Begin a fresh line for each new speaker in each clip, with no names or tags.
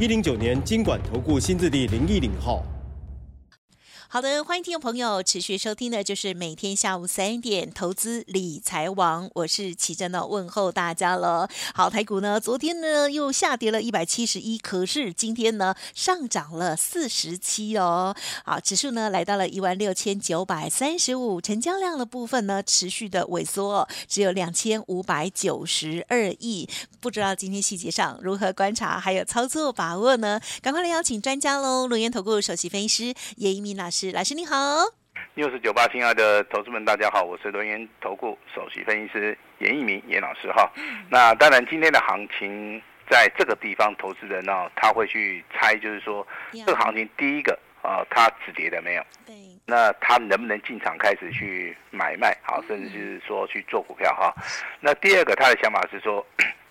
一零九年金管投顾新字第零一零号。
好的，欢迎听众朋友持续收听的，就是每天下午三点投资理财王，我是琦蓁的问候大家了。好，台股呢，昨天呢又下跌了一百七十一，可是今天呢上涨了四十七哦。好，指数呢来到了一万六千九百三十五，成交量的部分呢持续的萎缩，只有两千五百九十二亿。不知道今天细节上如何观察，还有操作把握呢？赶快来邀请专家喽！龙岩投顾首席分析师叶一鸣老师。是老师你好
又是九八，亲爱的投资们，大家好，我是轮源投顾首席分析师严一鸣严老师哈。那当然，今天的行情在这个地方，投资人呢，他会去猜，就是说这个行情第一个啊，它止跌了没有？对。那他能不能进场开始去买卖？好，甚至就是说去做股票哈。那第二个，他的想法是说，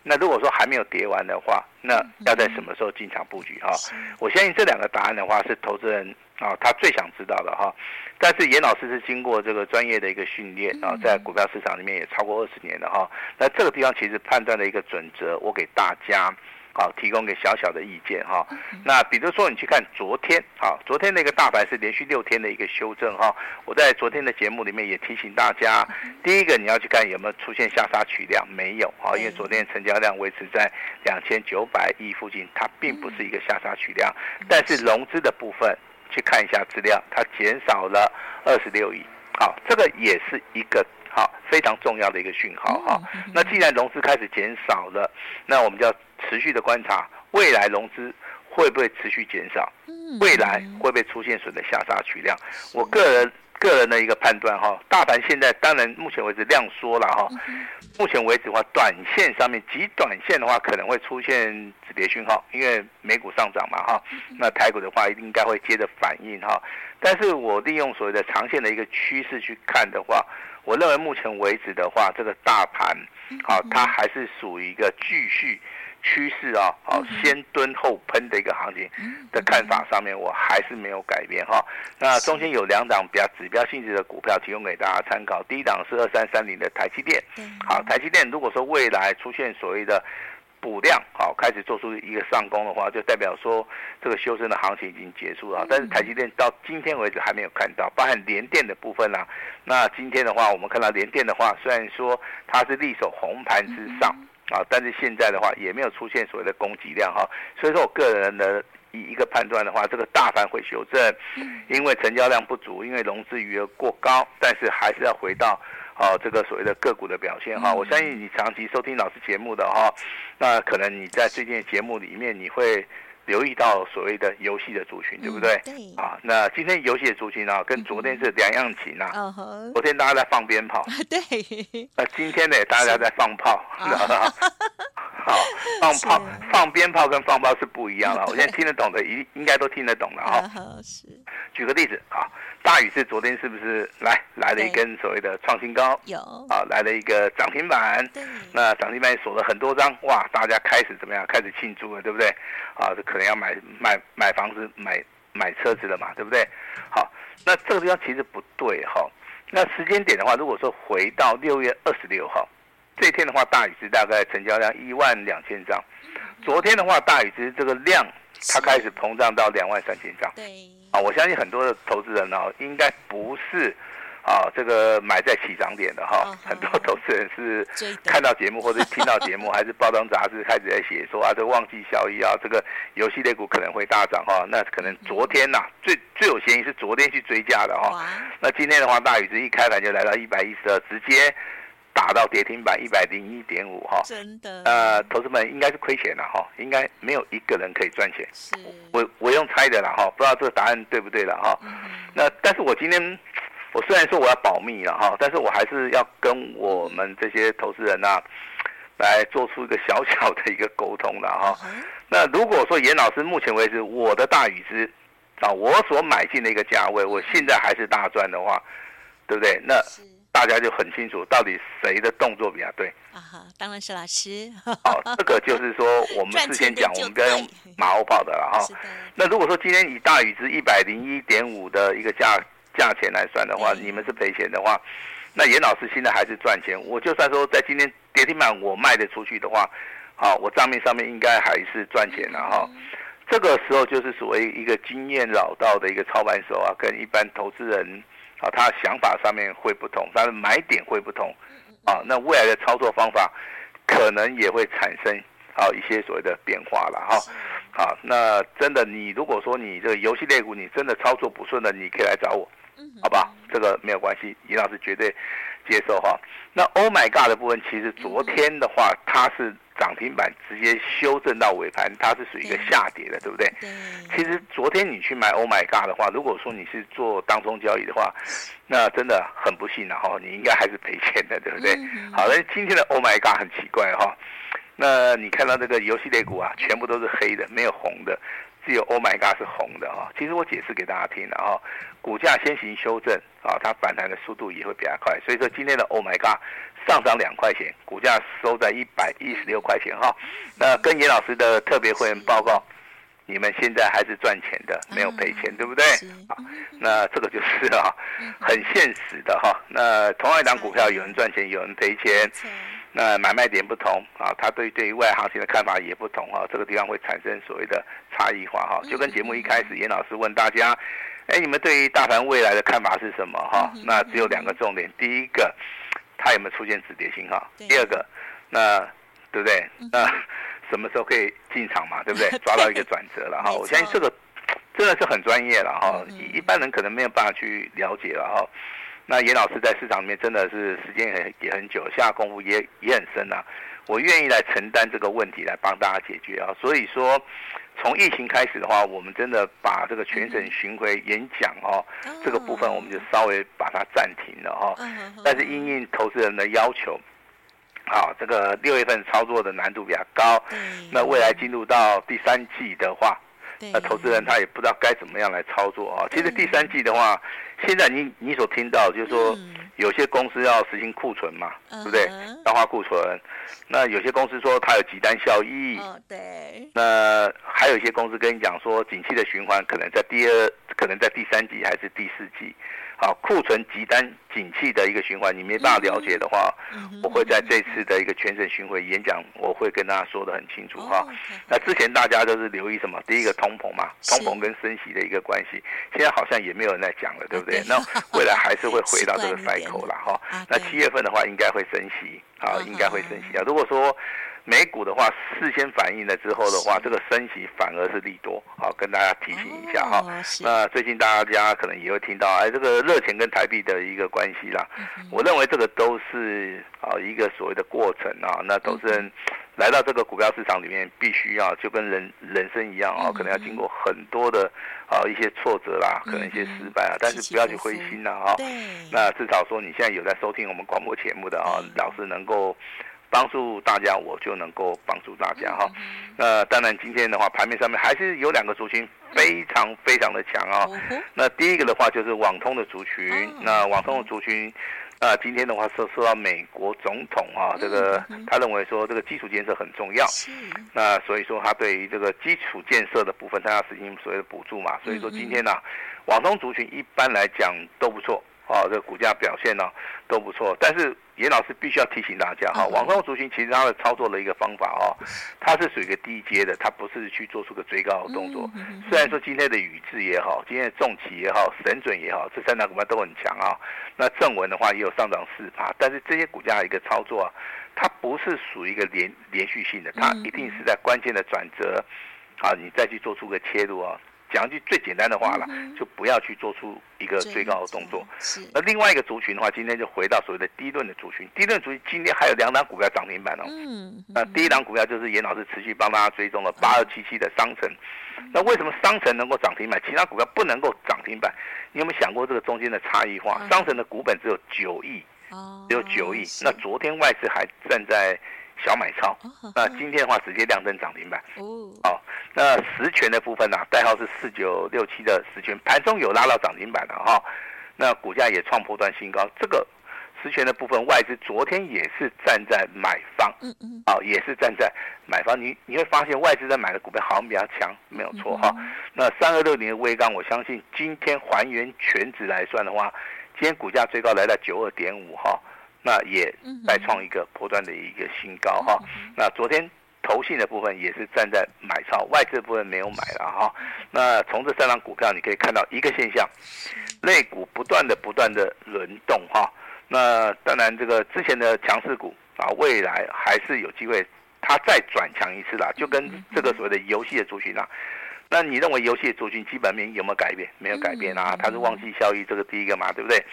那如果说还没有跌完的话，那要在什么时候进场布局哈？我相信这两个答案的话，是投资人。啊，他最想知道的哈，但是严老师是经过这个专业的一个训练啊，在股票市场里面也超过二十年了哈。那这个地方其实判断的一个准则，我给大家啊提供个小小的意见哈。那比如说你去看昨天啊，昨天那个大盘是连续六天的一个修正哈。我在昨天的节目里面也提醒大家，第一个你要去看有没有出现下杀取量，没有啊，因为昨天成交量维持在两千九百亿附近，它并不是一个下杀取量，但是融资的部分。去看一下资料，它减少了二十六亿，好，这个也是一个好非常重要的一个讯号哈。那既然融资开始减少了，那我们就要持续的观察未来融资会不会持续减少，未来会不会出现所谓的下杀取量？我个人。个人的一个判断哈，大盘现在当然目前为止量缩了哈，目前为止的话，短线上面极短线的话可能会出现止跌讯号，因为美股上涨嘛哈，那台股的话应该会接着反应哈，但是我利用所谓的长线的一个趋势去看的话，我认为目前为止的话，这个大盘好，它还是属于一个继续。趋势啊，好，先蹲后喷的一个行情的看法上面，我还是没有改变哈。那中间有两档比较指标性质的股票提供给大家参考。第一档是二三三零的台积电，好，台积电如果说未来出现所谓的补量，好，开始做出一个上攻的话，就代表说这个修正的行情已经结束了。但是台积电到今天为止还没有看到，包含联电的部分啦。那今天的话，我们看到联电的话，虽然说它是力守红盘之上。啊，但是现在的话也没有出现所谓的供给量哈，所以说我个人的一一个判断的话，这个大盘会修正，因为成交量不足，因为融资余额过高，但是还是要回到啊这个所谓的个股的表现哈。我相信你长期收听老师节目的哈，那可能你在最近的节目里面你会。留意到所谓的游戏的族群，对不对？对。啊，那今天游戏的族群啊，跟昨天是两样情啊。昨天大家在放鞭炮。对。那今天呢，大家在放炮？好，放炮、放鞭炮跟放炮是不一样的。我现在听得懂的，应应该都听得懂了 哈。是。举个例子啊。大宇是昨天是不是来来了一根所谓的创新高？有啊，来了一个涨停板。对，那涨停板锁了很多张，哇，大家开始怎么样？开始庆祝了，对不对？啊，这可能要买买买房子、买买车子了嘛，对不对？好，那这个地方其实不对哈。那时间点的话，如果说回到六月二十六号这一天的话，大宇是大概成交量一万两千张。昨天的话，大宇是这个量。它开始膨胀到两万三千张，对。啊，我相信很多的投资人呢、哦，应该不是啊，这个买在起涨点的哈、哦，很多投资人是看到节目或者听到节目，还是报章杂志开始在写说啊，这个旺季效益啊，这个游戏类股可能会大涨哈、哦，那可能昨天呐、啊，最最有嫌疑是昨天去追加的哈、哦，那今天的话，大宇是一开盘就来到一百一十二，直接。打到跌停板一百零一点五哈，真的，呃，投资们应该是亏钱了哈，应该没有一个人可以赚钱，是，我我用猜的了哈，不知道这个答案对不对了哈，嗯、那但是我今天我虽然说我要保密了哈，但是我还是要跟我们这些投资人呐、啊，来做出一个小小的一个沟通了哈。那如果说严老师目前为止我的大宇资啊，我所买进的一个价位，我现在还是大赚的话，对不对？那大家就很清楚到底谁的动作比较对
啊？哈，当然是老师。
好，这个就是说我们事先讲，我们不要用马后炮的了哈。那如果说今天以大宇值一百零一点五的一个价价钱来算的话，你们是赔钱的话，那严老师现在还是赚钱。我就算说在今天跌停板我卖得出去的话，好，我账面上面应该还是赚钱的哈。这个时候就是所谓一个经验老道的一个操盘手啊，跟一般投资人啊，他想法上面会不同，他的买点会不同啊。那未来的操作方法可能也会产生啊一些所谓的变化了哈。好，那真的你如果说你这个游戏类股你真的操作不顺的，你可以来找我，好吧？这个没有关系，尹老师绝对接受哈。那 Oh my God 的部分，其实昨天的话它是。涨停板直接修正到尾盘，它是属于一个下跌的，对不对？对。其实昨天你去买 Oh my God 的话，如果说你是做当中交易的话，那真的很不幸然后你应该还是赔钱的，对不对？嗯、好，那今天的 Oh my God 很奇怪哈，那你看到这个游戏类股啊，全部都是黑的，没有红的。只有 Oh my God 是红的哈，其实我解释给大家听了哈，股价先行修正啊，它反弹的速度也会比较快，所以说今天的 Oh my God 上涨两块钱，股价收在一百一十六块钱哈。那跟严老师的特别会员报告，你们现在还是赚钱的，没有赔钱，对不对？好，那这个就是啊，很现实的哈。那同样一档股票，有人赚钱，有人赔钱。那买卖点不同啊，他对对于未来行情的看法也不同啊，这个地方会产生所谓的差异化哈。就跟节目一开始，严老师问大家，哎，你们对于大盘未来的看法是什么哈？那只有两个重点，第一个，它有没有出现止跌信号？第二个，那对不对？那什么时候可以进场嘛？对不对？抓到一个转折了哈。我相信这个真的是很专业了哈，一般人可能没有办法去了解了哈。那严老师在市场里面真的是时间也也很久，下功夫也也很深啊。我愿意来承担这个问题，来帮大家解决啊。所以说，从疫情开始的话，我们真的把这个全省巡回演讲哦，这个部分我们就稍微把它暂停了哈。但是因应投资人的要求，好，这个六月份操作的难度比较高。那未来进入到第三季的话，那投资人他也不知道该怎么样来操作啊。其实第三季的话。现在你你所听到就是说，有些公司要实行库存嘛，对不对？淡化库存。那有些公司说它有集单效益。对。那还有一些公司跟你讲说，景气的循环可能在第二，可能在第三季还是第四季。好，库存急单景气的一个循环，你没办法了解的话，我会在这次的一个全省巡回演讲，我会跟大家说的很清楚哈。那之前大家都是留意什么？第一个通膨嘛，通膨跟升息的一个关系，现在好像也没有人在讲了，对不对？那未来还是会回到这个 cycle 了哈。那七月份的话，应该会升息，啊，应该会升息啊。如果说美股的话，事先反应了之后的话，这个升息反而是利多，好，跟大家提醒一下哈。那最近大家可能也会听到，哎，这个热钱跟台币的一个关系啦。我认为这个都是啊一个所谓的过程啊。那投资人来到这个股票市场里面，必须要就跟人人生一样啊，可能要经过很多的啊一些挫折啦，可能一些失败啊，但是不要去灰心呐啊。那至少说你现在有在收听我们广播节目的啊，老师能够。帮助大家，我就能够帮助大家哈。那当然，今天的话，盘面上面还是有两个族群非常非常的强啊。那第一个的话就是网通的族群。那网通的族群，啊，今天的话受受到美国总统啊，这个他认为说这个基础建设很重要。那所以说他对于这个基础建设的部分，他要实行所谓的补助嘛。所以说今天呢，网通族群一般来讲都不错。啊，这个股价表现呢都不错，但是严老师必须要提醒大家哈，网通族群其实它的操作的一个方法哦，它是属于一个低阶的，它不是去做出个追高的动作。虽然说今天的宇智也好，今天的重企也好，神准也好，这三大股票都很强啊。那正文的话也有上涨四趴，但是这些股价的一个操作啊，它不是属于一个连连续性的，它一定是在关键的转折，啊，你再去做出个切入啊。讲一句最简单的话了，就不要去做出一个追高的动作。是。那另外一个族群的话，今天就回到所谓的低论的族群。低论族群今天还有两档股票涨停板哦。嗯。那第一档股票就是严老师持续帮大家追踪了八二七七的商城。那为什么商城能够涨停板，其他股票不能够涨停板？你有没有想过这个中间的差异化？商城的股本只有九亿，只有九亿。那昨天外资还站在小买超，那今天的话直接亮灯涨停板。
哦，
好，那十权的部分呢、啊，代号是四九六七的十权，盘中有拉到涨停板的哈，那股价也创破断新高。这个十权的部分，外资昨天也是站在买方，嗯嗯，啊，也是站在买方。你你会发现外资在买的股票好像比较强，没有错哈。那三二六零的微钢，我相信今天还原全值来算的话，今天股价最高来到九二点五哈。那也再创一个波段的一个新高哈。那昨天投信的部分也是站在买超，外资部分没有买了哈。那从这三张股票你可以看到一个现象，类股不断的不断的轮动哈。那当然这个之前的强势股啊，未来还是有机会它再转强一次啦，就跟这个所谓的游戏的族群啊。那你认为游戏的族群基本面有没有改变？没有改变啊，它是旺季效益，这个第一个嘛，对不对？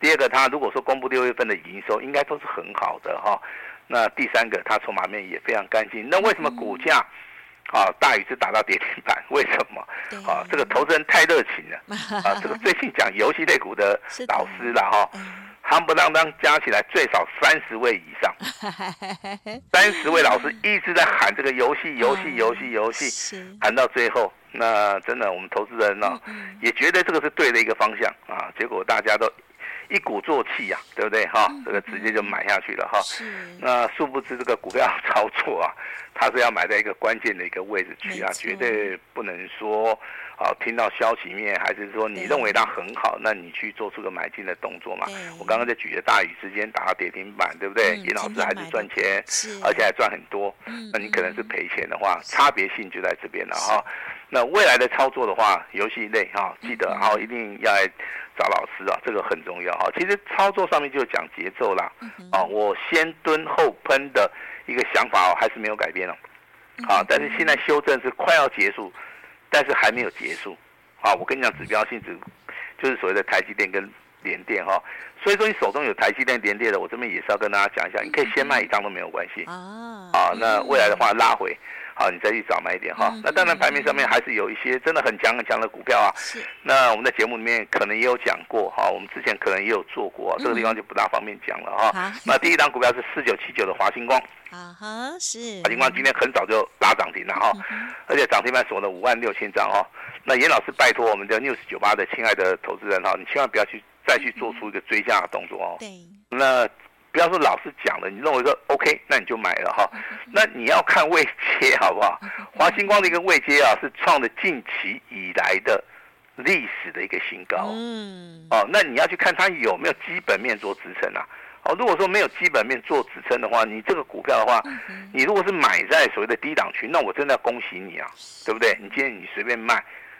第二个，它如果说公布六月份的营收，应该都是很好的哈。那第三个，它筹码面也非常干净。那为什么股价啊大宇是打到跌停板？为什么？啊，这个投资人太热情了 啊！这个最近讲游戏类股的老师了哈，夯不啷当加起来最少三十位以上，三十位老师一直在喊这个游戏，游戏，游戏，游戏，喊到最后。那真的，我们投资人呢、哦，也觉得这个是对的一个方向啊。结果大家都一鼓作气呀、啊，对不对哈？这个直接就买下去了哈。那殊不知这个股票 操作啊，它是要买在一个关键的一个位置去啊，绝对不能说啊，听到消息面还是说你认为它很好，那你去做出个买进的动作嘛。我刚刚在举的大宇之间打到跌停板，对不对？严老师还是赚钱，而且还赚很多。那你可能是赔钱的话，差别性就在这边了哈。那未来的操作的话，游戏类哈，记得哈，一定要来找老师啊，这个很重要。哈。其实操作上面就讲节奏啦，啊，我先蹲后喷的一个想法哦，还是没有改变哦，啊，但是现在修正是快要结束，但是还没有结束，啊，我跟你讲指标性质就是所谓的台积电跟联电哈，所以说你手中有台积电、联电的，我这边也是要跟大家讲一下，你可以先卖一张都没有关系。啊，那未来的话拉回。好，你再去找买一点哈。那当然，排名上面还是有一些真的很强很强的股票啊。是。那我们在节目里面可能也有讲过哈，我们之前可能也有做过，这个地方就不大方便讲了哈。那第一档股票是四九七九的华星光。啊哈，是。华星光今天很早就拉涨停了哈，而且涨停板锁了五万六千张哈。那严老师拜托我们的 News 九八的亲爱的投资人哈，你千万不要去再去做出一个追加的动作哦。对。那。不要说老师讲了，你认为说 OK，那你就买了哈。那你要看位阶 好不好？华星光的一个位阶啊，是创了近期以来的历史的一个新高。嗯。哦，那你要去看它有没有基本面做支撑啊？哦，如果说没有基本面做支撑的话，你这个股票的话，你如果是买在所谓的低档区，那我真的要恭喜你啊，对不对？你今天你随便卖，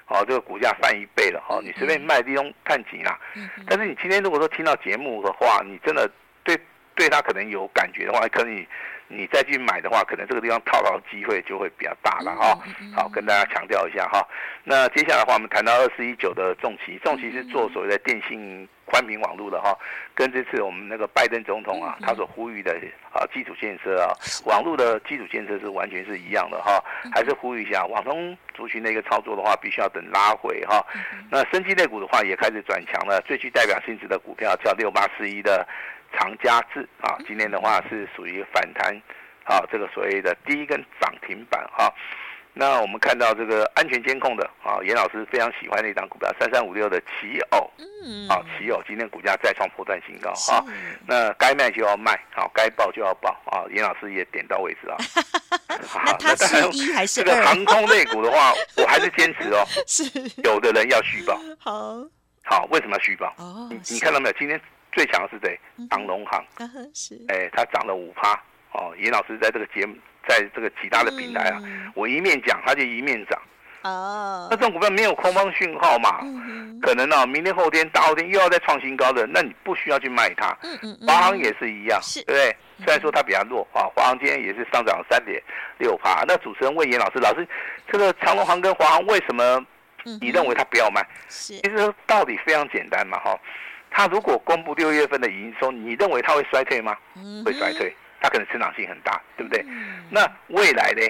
哦，这个股价翻一倍了，哦，你随便卖利用看紧啊。但是你今天如果说听到节目的话，你真的对。对他可能有感觉的话，可能你你再去买的话，可能这个地方套牢的机会就会比较大了哈。好，跟大家强调一下哈。那接下来的话，我们谈到二四一九的重骑，重骑是做所谓的电信宽频网络的哈，跟这次我们那个拜登总统啊，他所呼吁的啊基础建设啊，网络的基础建设是完全是一样的哈。还是呼吁一下，网通族群的一个操作的话，必须要等拉回哈。那生技类股的话，也开始转强了，最具代表性质的股票叫六八四一的。长佳智啊，今天的话是属于反弹，啊，这个所谓的第一根涨停板哈。那我们看到这个安全监控的啊，严老师非常喜欢的一档股票三三五六的奇偶，嗯，啊，奇偶今天股价再创波段新高哈。那该卖就要卖，好，该报就要报啊。严老师也点到为止啊。
那它是一还是二？
这个航空类股的话，我还是坚持哦。是。有的人要续报。好。好，为什么要续报？哦。你你看到没有？今天。最强的是谁？长隆行，是，哎，它涨了五趴哦。严老师在这个节目，在这个其他的平台啊，我一面讲，它就一面涨。哦，那这种股票没有空方讯号嘛？可能呢，明天后天大后天又要再创新高的，那你不需要去卖它。嗯嗯华航也是一样，对不对？虽然说它比较弱啊，华航今天也是上涨三点六趴。那主持人问严老师，老师，这个长隆航跟华航为什么你认为它不要卖？是，其实道理非常简单嘛，哈。他如果公布六月份的营收，你认为它会衰退吗？会衰退，它可能成长性很大，对不对？那未来呢？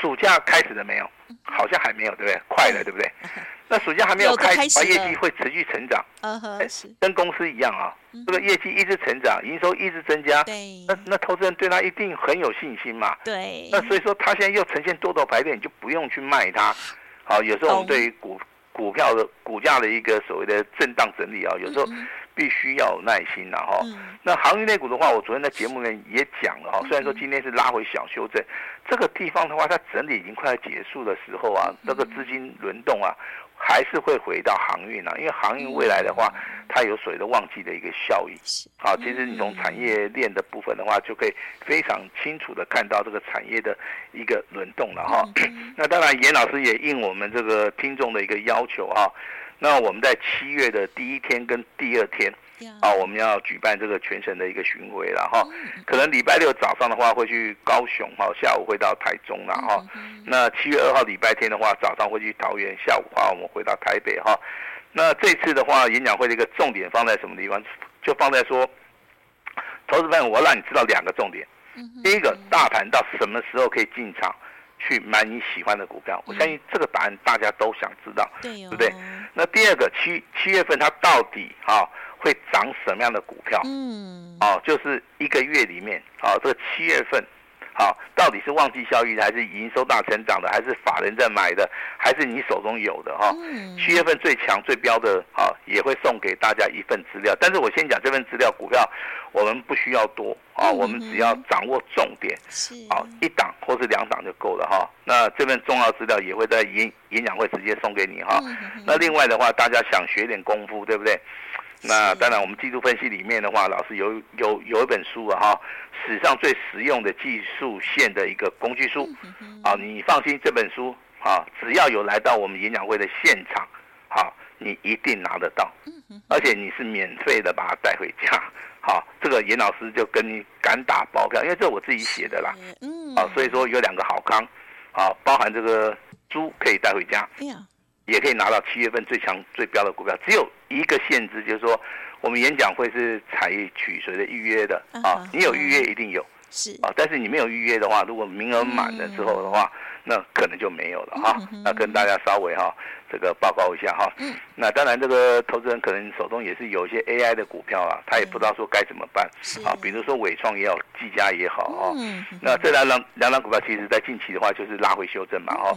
暑假开始了没有？好像还没有，对不对？快了，对不对？那暑假还没有开，开业绩会持续成长。
嗯哼，
跟公司一样啊，这个业绩一直成长，营收一直增加。那那投资人对他一定很有信心嘛。
对。
那所以说，他现在又呈现多头排列，你就不用去卖它。好，有时候我们对于股股票的股价的一个所谓的震荡整理啊，有时候。必须要有耐心了哈。嗯、那航运类股的话，我昨天在节目里面也讲了哈。虽然说今天是拉回小修正，这个地方的话，它整理已经快要结束的时候啊，那个资金轮动啊，还是会回到航运啊。因为航运未来的话，它有所谓的旺季的一个效益。好，其实你从产业链的部分的话，就可以非常清楚的看到这个产业的一个轮动了哈。那当然，严老师也应我们这个听众的一个要求哈。那我们在七月的第一天跟第二天，啊，我们要举办这个全省的一个巡回了哈。可能礼拜六早上的话会去高雄哈，下午会到台中了哈。那七月二号礼拜天的话，早上会去桃园，下午的话我们回到台北哈。那这次的话，演讲会的一个重点放在什么地方？就放在说，投资朋友，我要让你知道两个重点。第一个，大盘到什么时候可以进场？去买你喜欢的股票，我相信这个答案大家都想知道，对不对？那第二个七七月份它到底啊会涨什么样的股票？嗯，哦，就是一个月里面哦，这个七月份。好，到底是旺季效益的，还是营收大成长的，还是法人在买的，还是你手中有的哈？七月份最强最标的，好，也会送给大家一份资料。但是我先讲这份资料，股票我们不需要多啊，我们只要掌握重点，好，一档或是两档就够了哈。那这份重要资料也会在演演讲会直接送给你哈。那另外的话，大家想学点功夫，对不对？那当然，我们技术分析里面的话，老师有有有一本书啊，哈，史上最实用的技术线的一个工具书，啊，你放心，这本书啊，只要有来到我们演讲会的现场，好，你一定拿得到，而且你是免费的把它带回家，好，这个严老师就跟你敢打包票，因为这我自己写的啦，啊，所以说有两个好康，啊，包含这个书可以带回家。也可以拿到七月份最强最标的股票，只有一个限制，就是说我们演讲会是采取谁的预约的啊？你有预约一定有，是啊，但是你没有预约的话，如果名额满了之后的话。那可能就没有了哈，那跟大家稍微哈这个报告一下哈。那当然，这个投资人可能手中也是有一些 AI 的股票啊，他也不知道说该怎么办啊。比如说伟创也好，技嘉也好哈。那这两两两档股票，其实在近期的话就是拉回修正嘛哈。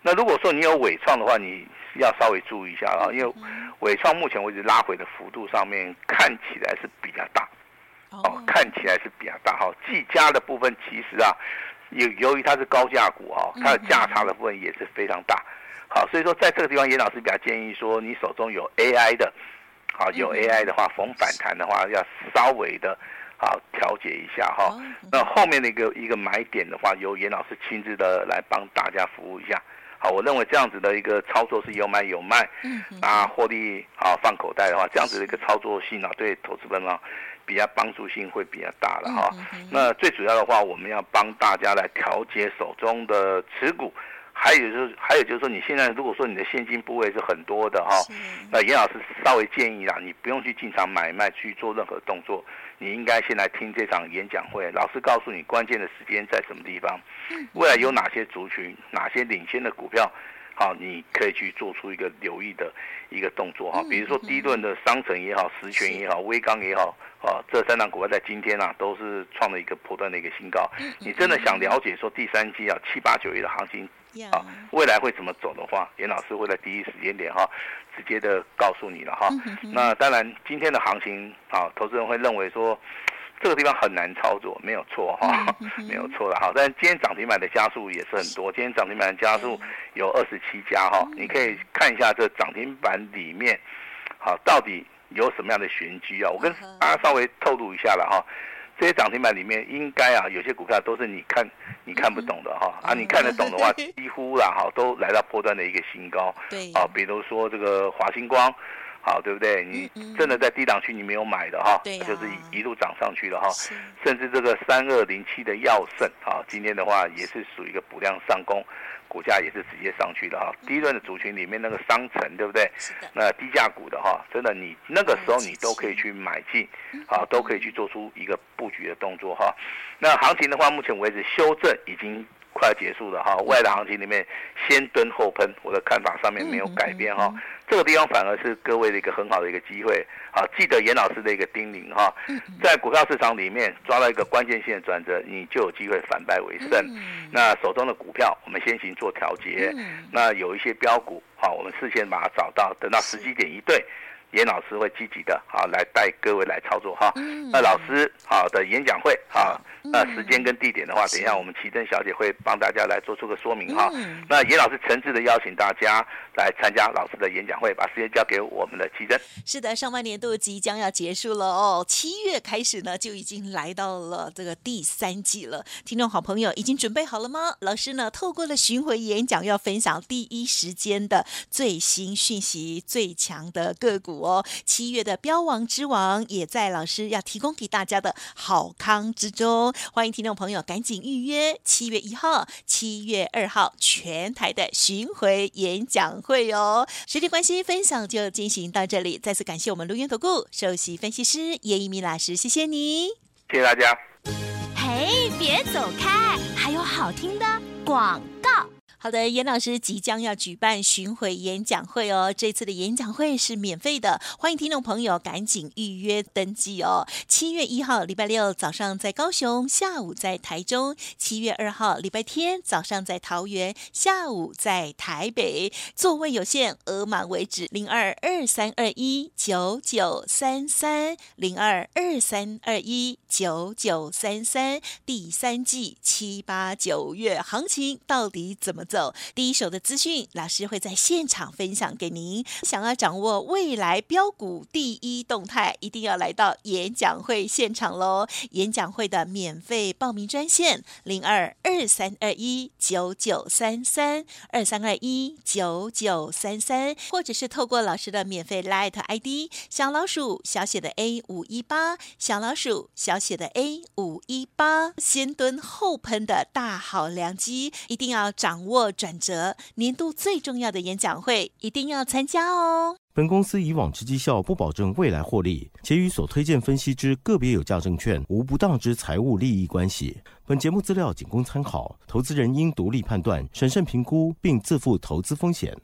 那如果说你有伟创的话，你要稍微注意一下啊，因为伟创目前为止拉回的幅度上面看起来是比较大，哦，看起来是比较大哈。技嘉的部分其实啊。由由于它是高价股哦，它的价差的部分也是非常大，好，所以说在这个地方，严老师比较建议说，你手中有 AI 的，好，有 AI 的话，逢反弹的话，要稍微的，好调节一下哈。那后面的一个一个买点的话，由严老师亲自的来帮大家服务一下。好，我认为这样子的一个操作是有买有卖，嗯啊，获利啊放口袋的话，这样子的一个操作性啊，对投资人啊。比较帮助性会比较大了哈，那最主要的话，我们要帮大家来调节手中的持股，还有就是还有就是说，你现在如果说你的现金部位是很多的哈，那严老师稍微建议啦，你不用去进场买卖去做任何动作，你应该先来听这场演讲会，老师告诉你关键的时间在什么地方，未来有哪些族群，哪些领先的股票。好，你可以去做出一个留意的一个动作哈，比如说第一轮的商城也好，十銓也好，威刚也好，啊，这三档股票在今天啊都是创了一个波段的一个新高。你真的想了解说第三季啊七八九月的行情啊未来会怎么走的话，严老师会在第一时间点哈直接的告诉你了哈。那当然今天的行情啊，投资人会认为说。这个地方很难操作，没有错哈，没有错的哈。但今天涨停板的家数也是很多，今天涨停板的家数有二十七家哈。你可以看一下这涨停板里面，好，到底有什么样的玄机啊？我跟大家稍微透露一下了哈。这些涨停板里面应该啊，有些股票都是你看你看不懂的哈啊，你看得懂的话，几乎啦 哈都来到破段的一个新高。对啊，比如说这个华星光。好，对不对？你真的在低档区你没有买的哈，嗯嗯就是一路涨上去了哈。甚至这个三二零七的药盛，啊，今天的话也是属于一个补量上攻，股价也是直接上去的哈。第一轮的族群里面那个商城，对不对？那低价股的哈，真的你那个时候你都可以去买进，啊，都可以去做出一个布局的动作哈。那行情的话，目前为止修正已经要结束了哈，未来的行情里面先蹲后喷，我的看法上面没有改变哈。这个地方反而是各位的一个很好的一个机会啊！记得严老师的一个叮咛哈，在股票市场里面抓到一个关键性的转折，你就有机会反败为胜。那手中的股票，我们先行做调节。那有一些标股哈，我们事先把它找到，等到时机点一对。严老师会积极的，好来带各位来操作哈。那老师好的演讲会好，那时间跟地点的话，等一下我们奇珍小姐会帮大家来做出个说明哈。那严老师诚挚的邀请大家来参加老师的演讲会，把时间交给我们的奇珍。
是的，上半年度即将要结束了哦，七月开始呢就已经来到了这个第三季了。听众好朋友已经准备好了吗？老师呢透过了巡回演讲，要分享第一时间的最新讯息，最强的个股。哦，七月的标王之王也在老师要提供给大家的好康之中，欢迎听众朋友赶紧预约七月一号、七月二号全台的巡回演讲会哦。时间关系，分享就进行到这里，再次感谢我们卢元投顾首席分析师叶一鸣老师，谢谢你，
谢谢大家。
嘿，别走开，还有好听的广告。
好的，严老师即将要举办巡回演讲会哦。这次的演讲会是免费的，欢迎听众朋友赶紧预约登记哦。七月一号礼拜六早上在高雄，下午在台中；七月二号礼拜天早上在桃园，下午在台北。座位有限，额满为止。零二二三二一九九三三零二二三二一九九三三。第三季七八九月行情到底怎么走？第一手的资讯，老师会在现场分享给您。想要掌握未来标股第一动态，一定要来到演讲会现场喽！演讲会的免费报名专线：零二二三二一九九三三二三二一九九三三，或者是透过老师的免费 Line ID 小老鼠小写的 A 五一八，小老鼠小写的 A 五一八，先蹲后喷的大好良机，一定要掌握或。转折，年度最重要的演讲会一定要参加哦。
本公司以往之绩效不保证未来获利，且与所推荐分析之个别有价证券无不当之财务利益关系。本节目资料仅供参考，投资人应独立判断、审慎评估，并自负投资风险。